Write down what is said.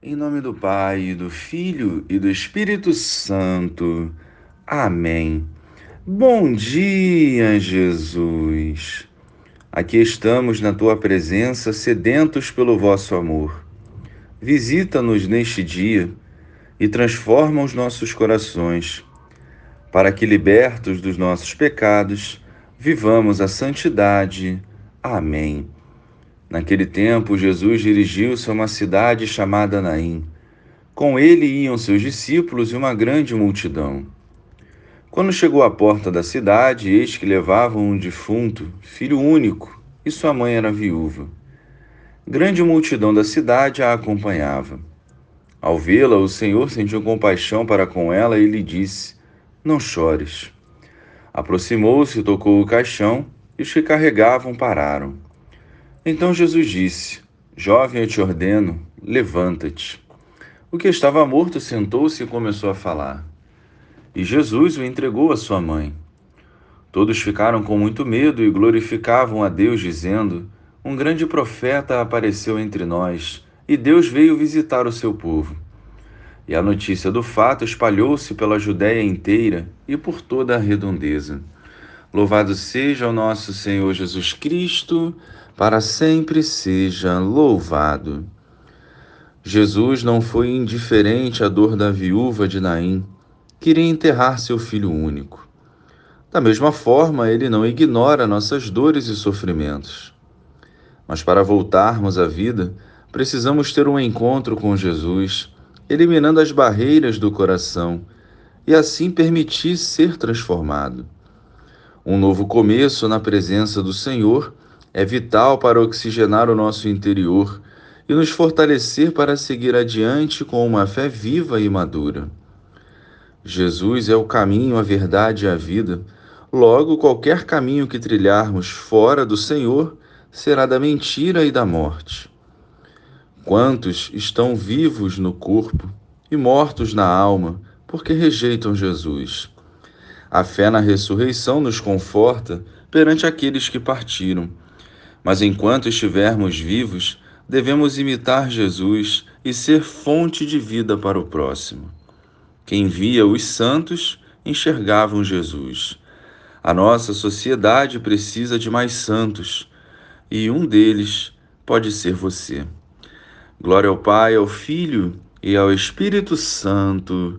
Em nome do Pai, do Filho e do Espírito Santo. Amém. Bom dia, Jesus. Aqui estamos na tua presença, sedentos pelo vosso amor. Visita-nos neste dia e transforma os nossos corações, para que, libertos dos nossos pecados, vivamos a santidade. Amém. Naquele tempo, Jesus dirigiu-se a uma cidade chamada Naim. Com ele iam seus discípulos e uma grande multidão. Quando chegou à porta da cidade, eis que levavam um defunto, filho único, e sua mãe era viúva. Grande multidão da cidade a acompanhava. Ao vê-la, o Senhor sentiu compaixão para com ela e lhe disse: Não chores. Aproximou-se, tocou o caixão, e os que carregavam pararam. Então Jesus disse: Jovem, eu te ordeno, levanta-te. O que estava morto sentou-se e começou a falar. E Jesus o entregou à sua mãe. Todos ficaram com muito medo e glorificavam a Deus, dizendo: Um grande profeta apareceu entre nós, e Deus veio visitar o seu povo. E a notícia do fato espalhou-se pela Judéia inteira e por toda a redondeza. Louvado seja o nosso Senhor Jesus Cristo para sempre seja louvado. Jesus não foi indiferente à dor da viúva de Naim, queria enterrar seu filho único. Da mesma forma, ele não ignora nossas dores e sofrimentos. Mas para voltarmos à vida, precisamos ter um encontro com Jesus, eliminando as barreiras do coração e assim permitir ser transformado. Um novo começo na presença do Senhor é vital para oxigenar o nosso interior e nos fortalecer para seguir adiante com uma fé viva e madura. Jesus é o caminho, a verdade e a vida. Logo, qualquer caminho que trilharmos fora do Senhor será da mentira e da morte. Quantos estão vivos no corpo e mortos na alma porque rejeitam Jesus? A fé na ressurreição nos conforta perante aqueles que partiram mas enquanto estivermos vivos, devemos imitar Jesus e ser fonte de vida para o próximo. Quem via os santos enxergavam Jesus. A nossa sociedade precisa de mais santos e um deles pode ser você. Glória ao Pai, ao Filho e ao Espírito Santo,